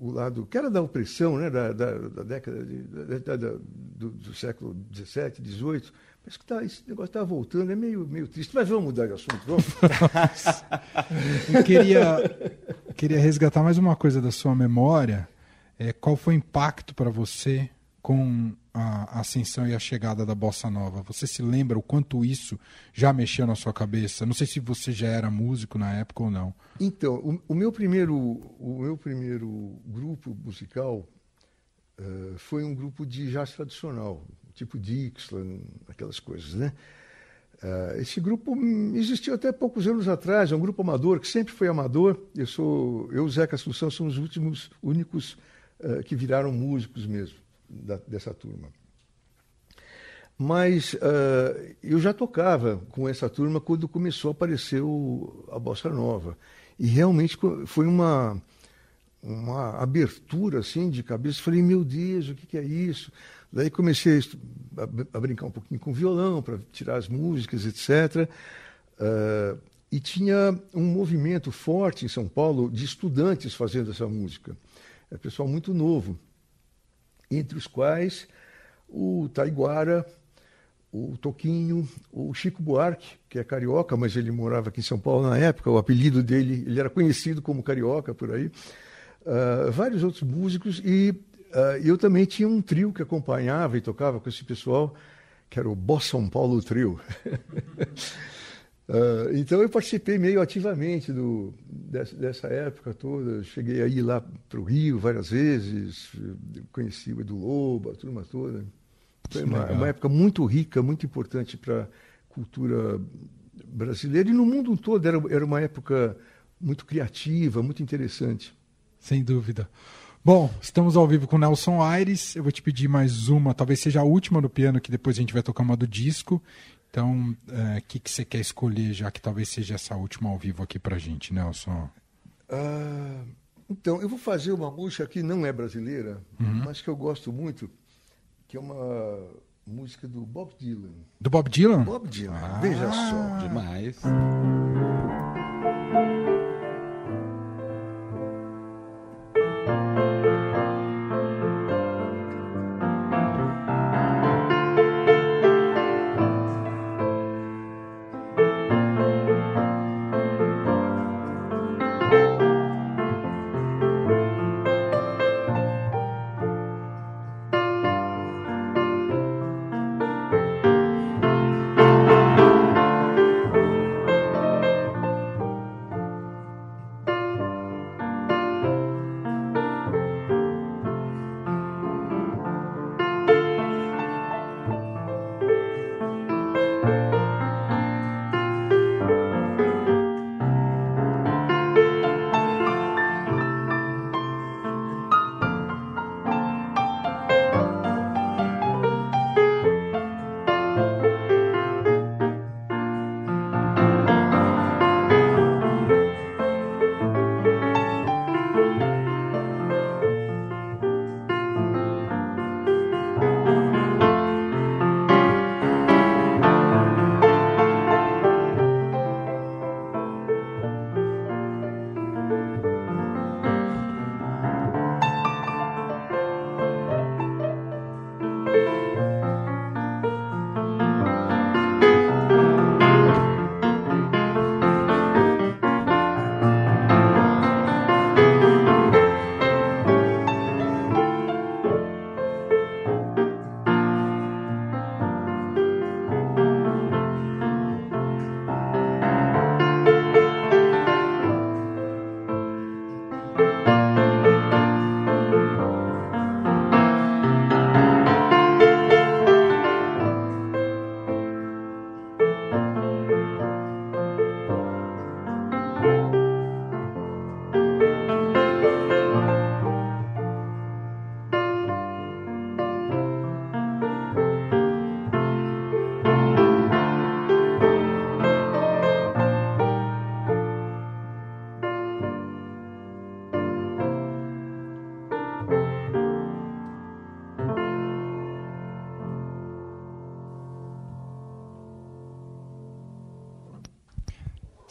o, lado que era da opressão, né? Da, da, da década de, da, do, do, século XVII, XVIII. Parece que tá, esse negócio está voltando, é meio, meio triste. Mas vamos mudar de assunto, vamos?
Eu queria, queria resgatar mais uma coisa da sua memória. É, qual foi o impacto para você com a ascensão e a chegada da bossa nova? Você se lembra o quanto isso já mexeu na sua cabeça? Não sei se você já era músico na época ou não.
Então, o, o meu primeiro o meu primeiro grupo musical uh, foi um grupo de jazz tradicional, tipo Dixon, aquelas coisas, né? Uh, esse grupo existiu até poucos anos atrás, é um grupo amador que sempre foi amador. Eu sou, eu Zeca Assunção somos os últimos, únicos uh, que viraram músicos mesmo da, dessa turma. Mas uh, eu já tocava com essa turma quando começou a aparecer o, a Bossa Nova. E realmente foi uma, uma abertura assim de cabeça. Falei, meu Deus, o que, que é isso? Daí comecei a, a, brincar um pouquinho com violão para tirar as músicas, etc. Uh, e tinha um movimento forte em São Paulo de estudantes fazendo essa música. É pessoal muito novo entre os quais o Taiguara, o Toquinho, o Chico Buarque, que é carioca, mas ele morava aqui em São Paulo na época, o apelido dele, ele era conhecido como carioca por aí, uh, vários outros músicos, e uh, eu também tinha um trio que acompanhava e tocava com esse pessoal, que era o Bossa São Paulo Trio. Uh, então eu participei meio ativamente do, dessa, dessa época toda. Cheguei aí lá para o Rio várias vezes, conheci o Edu Lobo, a turma toda. Foi uma, uma, época muito rica, muito importante para a cultura brasileira e no mundo todo. Era, era uma época muito criativa, muito interessante.
Sem dúvida. Bom, estamos ao vivo com Nelson Aires. Eu vou te pedir mais uma, talvez seja a última no piano, que depois a gente vai tocar uma do disco. Então, o é, que, que você quer escolher, já que talvez seja essa última ao vivo aqui pra gente, Nelson?
Ah, então, eu vou fazer uma música que não é brasileira,
Uhum.
mas que eu gosto muito, que é uma música do Bob Dylan.
Do Bob Dylan?
Bob Dylan, veja só.
Demais.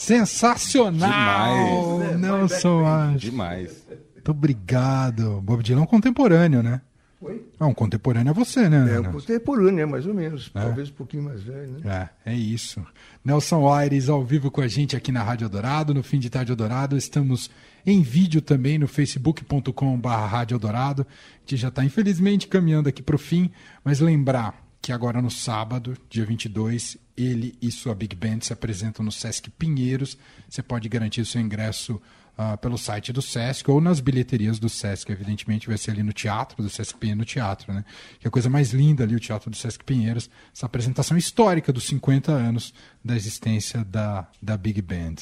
Sensacional!
Demais.
Nelson Aires.
Demais.
Muito obrigado. Bob Dylan é um contemporâneo, né?
Oi?
É um contemporâneo a você, né?
É um contemporâneo, é mais ou menos. Talvez um pouquinho mais velho, né?
É, é isso. Nelson Aires ao vivo com a gente aqui na Rádio Eldorado, no Fim de Tarde Eldorado. Estamos em vídeo também no facebook.com.br Rádio Eldorado. A gente já está, infelizmente, caminhando aqui para o fim, mas lembrar que agora no sábado, dia 22, ele e sua Big Band se apresentam no Sesc Pinheiros. Você pode garantir o seu ingresso ah, pelo site do Sesc ou nas bilheterias do Sesc. Evidentemente vai ser ali no teatro do Sesc Pinheiros, no teatro, né? Que é a coisa mais linda ali, o teatro do Sesc Pinheiros, essa apresentação histórica dos 50 anos da existência da, da Big Band.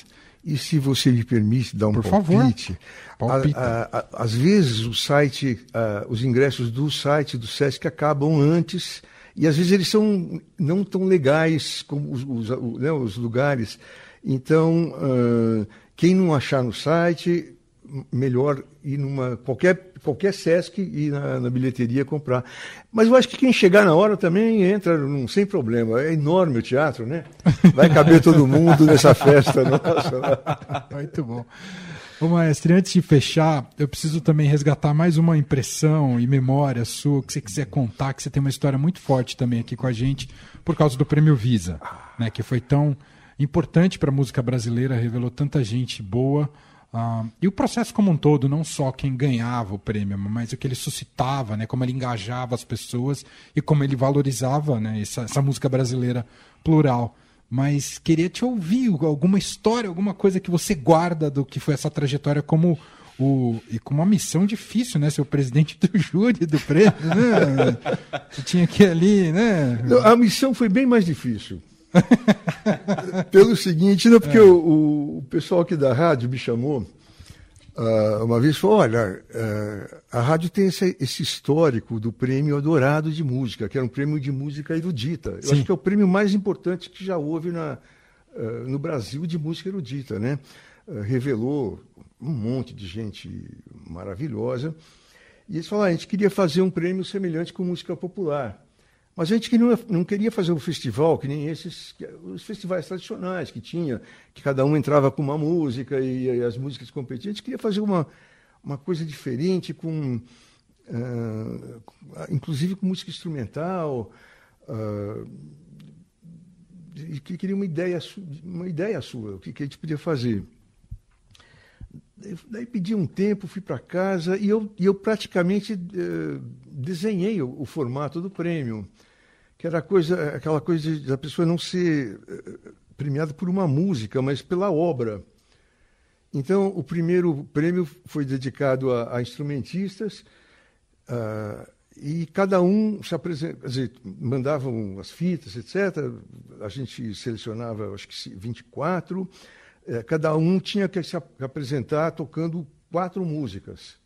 E se você me permite dar um
Por favor.
palpite,
Palpita.
a- a- a- às vezes o site, ah, os ingressos do site do Sesc acabam antes e às vezes eles são não tão legais como os, os- né, os lugares. Então, ah, quem não achar no site, melhor ir numa qualquer qualquer Sesc e ir na, na bilheteria comprar. Mas eu acho que quem chegar na hora também entra num- sem problema. É enorme o teatro, né? Vai caber todo mundo nessa festa nossa.
Muito bom. Ô, maestro, e antes de fechar, eu preciso também resgatar mais uma impressão e memória sua, que você quiser contar, que você tem uma história muito forte também aqui com a gente, por causa do Prêmio Visa, né, que foi tão importante para a música brasileira, revelou tanta gente boa. ah, e o processo como um todo, não só quem ganhava o prêmio, mas o que ele suscitava, né, como ele engajava as pessoas e como ele valorizava né, essa, essa música brasileira plural mas queria te ouvir alguma história, alguma coisa que você guarda do que foi essa trajetória como o e com uma missão difícil, né? Ser o presidente do júri do prêmio, né? Você tinha que ir ali, né?
A missão foi bem mais difícil. Pelo seguinte, não, porque o, o- o pessoal aqui da rádio me chamou uh, uma vez falou: olha, uh, a rádio tem esse, esse, histórico do prêmio Dourado de Música, que era um prêmio de música erudita. Eu Sim. acho que é o prêmio mais importante que já houve na, uh, no Brasil de música erudita. Né? revelou um monte de gente maravilhosa. E eles falaram: ah, a gente queria fazer um prêmio semelhante com música popular. Mas a gente que não, não, queria fazer um festival que nem esses, os festivais tradicionais que tinha, que cada um entrava com uma música e, e as músicas competiam. A gente queria fazer uma, uma coisa diferente, com, uh, inclusive com música instrumental. Uh, e que queria uma ideia, uma ideia sua, o que, que a gente podia fazer. Daí pedi um tempo, fui para casa e eu, e eu praticamente uh, desenhei o, o, formato do prêmio, que era coisa, aquela coisa da pessoa não ser uh, premiada por uma música, mas pela obra. Então, o primeiro prêmio foi dedicado a, a instrumentistas uh, e cada um se apresentava, mandavam as fitas, etc. A gente selecionava, acho que 24 é, cada um tinha que se apresentar tocando quatro músicas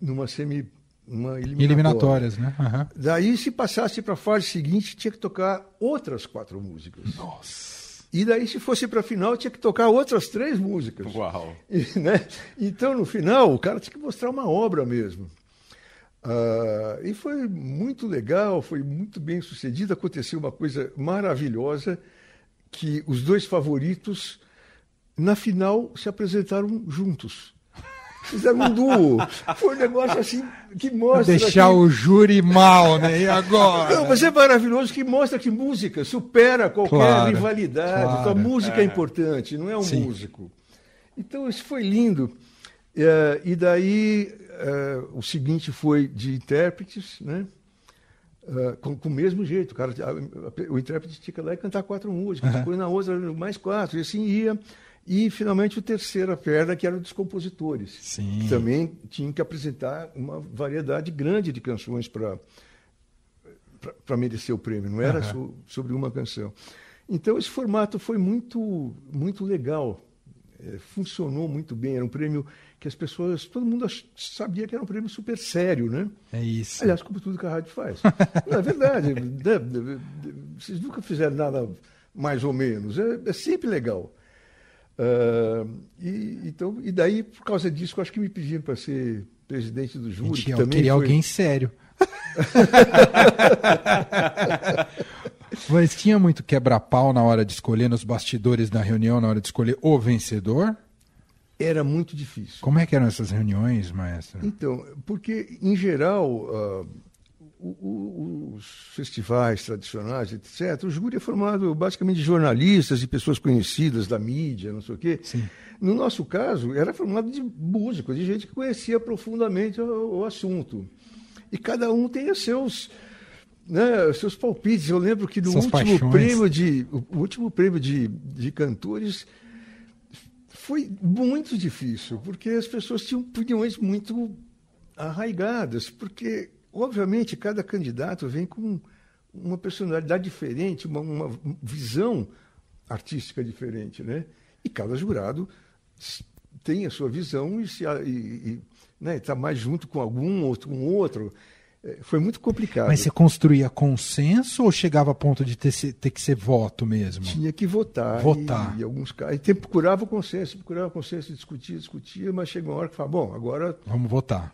numa semi uma eliminatória.
eliminatórias, né? Uhum.
Daí, se passasse para a fase seguinte, tinha que tocar outras quatro músicas.
Nossa!
E daí, se fosse para a final, tinha que tocar outras três músicas.
Uau!
E, né? Então, no final, o cara tinha que mostrar uma obra mesmo. Uh, e foi muito legal, foi muito bem sucedido. Aconteceu uma coisa maravilhosa que os dois favoritos, na final, se apresentaram juntos. Fizeram um duo. Foi um negócio assim que mostra.
Deixar
que...
o júri mal, né? E agora?
Não, mas é maravilhoso que mostra que música supera qualquer claro, rivalidade. Claro. Então, a música é. é. importante, não é um Sim. músico. Então, isso foi lindo. É, e daí, é, o seguinte foi de intérpretes, né? Uh, com, com, o mesmo jeito, o, cara, a, a, o intérprete tinha que ir lá e cantar quatro músicas, uhum. depois na outra mais quatro, e assim ia. E finalmente o terceira perna, que era dos compositores.
Sim.
Que também tinham que apresentar uma variedade grande de canções para merecer o prêmio, não era uhum. so, sobre uma canção. Então esse formato foi muito muito legal, é, funcionou muito bem, era um prêmio que as pessoas, todo mundo sabia que era um prêmio super sério, né?
É isso.
Aliás, como tudo que a rádio faz. Não, é verdade. Né? Vocês nunca fizeram nada mais ou menos. É, é sempre legal. Uh, e, então, e daí, por causa disso, eu acho que me pediram para ser presidente do júri.
Gente, eu queria foi... alguém sério. Mas tinha muito quebra-pau na hora de escolher, nos bastidores da reunião, na hora de escolher o vencedor?
Era muito difícil.
Como é que eram essas reuniões, maestro?
Então, porque, em geral, uh, o, o, os festivais tradicionais, etc., o júri é formado basicamente de jornalistas e pessoas conhecidas da mídia, não sei o quê.
Sim.
No nosso caso, era formado de músicos, de gente que conhecia profundamente o, o assunto. E cada um tem os seus... Né, seus palpites. Eu lembro que no último paixões. prêmio de o último prêmio de, de cantores foi muito difícil, porque as pessoas tinham opiniões muito arraigadas, porque, obviamente, cada candidato vem com uma personalidade diferente, uma, uma visão artística diferente, né? E cada jurado tem a sua visão e está né, tá mais junto com algum outro, com outro. É, foi muito complicado.
Mas você construía consenso ou chegava a ponto de ter, ter que ser voto mesmo?
Tinha que votar.
Votar.
E, e alguns casos. E procurava o consenso, procurava o consenso, discutia, discutia, mas chegou uma hora que falava, bom, agora.
Vamos votar.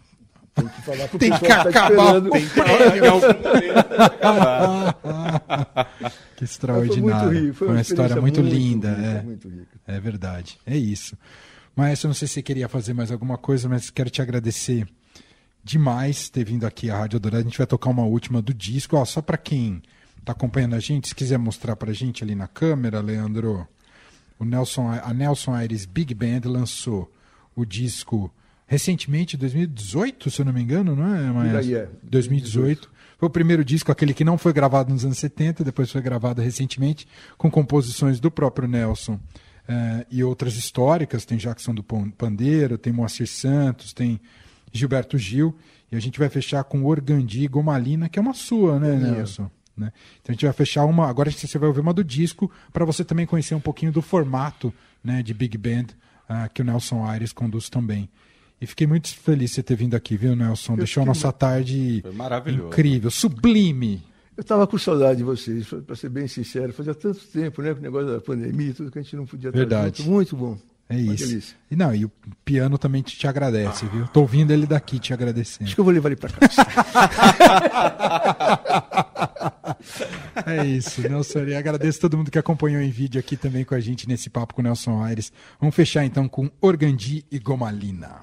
Tem que falar pro
Tem que tá acabar tá Tem que Que extraordinário. Foi, rico, foi, uma, uma história muito, muito linda. Rica, é. Muito é verdade. É isso. Mas eu não sei se você queria fazer mais alguma coisa, mas quero te agradecer demais ter vindo aqui à Rádio Dourada. A gente vai tocar uma última do disco. Ó, só para quem está acompanhando a gente, se quiser mostrar para a gente ali na câmera, Leandro, o Nelson, a Nelson Aires Big Band lançou o disco recentemente, 2018, se eu não me engano, não é,
Maestro?
É, 2018. Foi o primeiro disco, aquele que não foi gravado nos anos 70, depois foi gravado recentemente, com composições do próprio Nelson. Uh, e outras históricas, tem Jackson do Pandeiro, tem Moacir Santos, tem Gilberto Gil. E a gente vai fechar com Organdi Gomalina, que é uma sua, né, Nelson? Né? Então a gente vai fechar uma. Agora você vai ouvir uma do disco, para você também conhecer um pouquinho do formato né, de Big Band ah, que o Nelson Aires conduz também. E fiquei muito feliz de você ter vindo aqui, viu, Nelson? Deixou a nossa tarde incrível, sublime.
Eu estava com saudade de vocês, para ser bem sincero. Fazia tanto tempo, né? Com o negócio da pandemia, tudo que a gente não podia estar
Verdade.
junto. Muito bom.
É
Uma
isso.
delícia.
E não, e o piano também te, te agradece, viu? Tô ouvindo ele daqui te agradecendo.
Acho que eu vou levar ele para casa.
É isso, Nelson. E agradeço todo mundo que acompanhou em vídeo aqui também com a gente nesse papo com o Nelson Aires. Vamos fechar então com Organdi e Gomalina.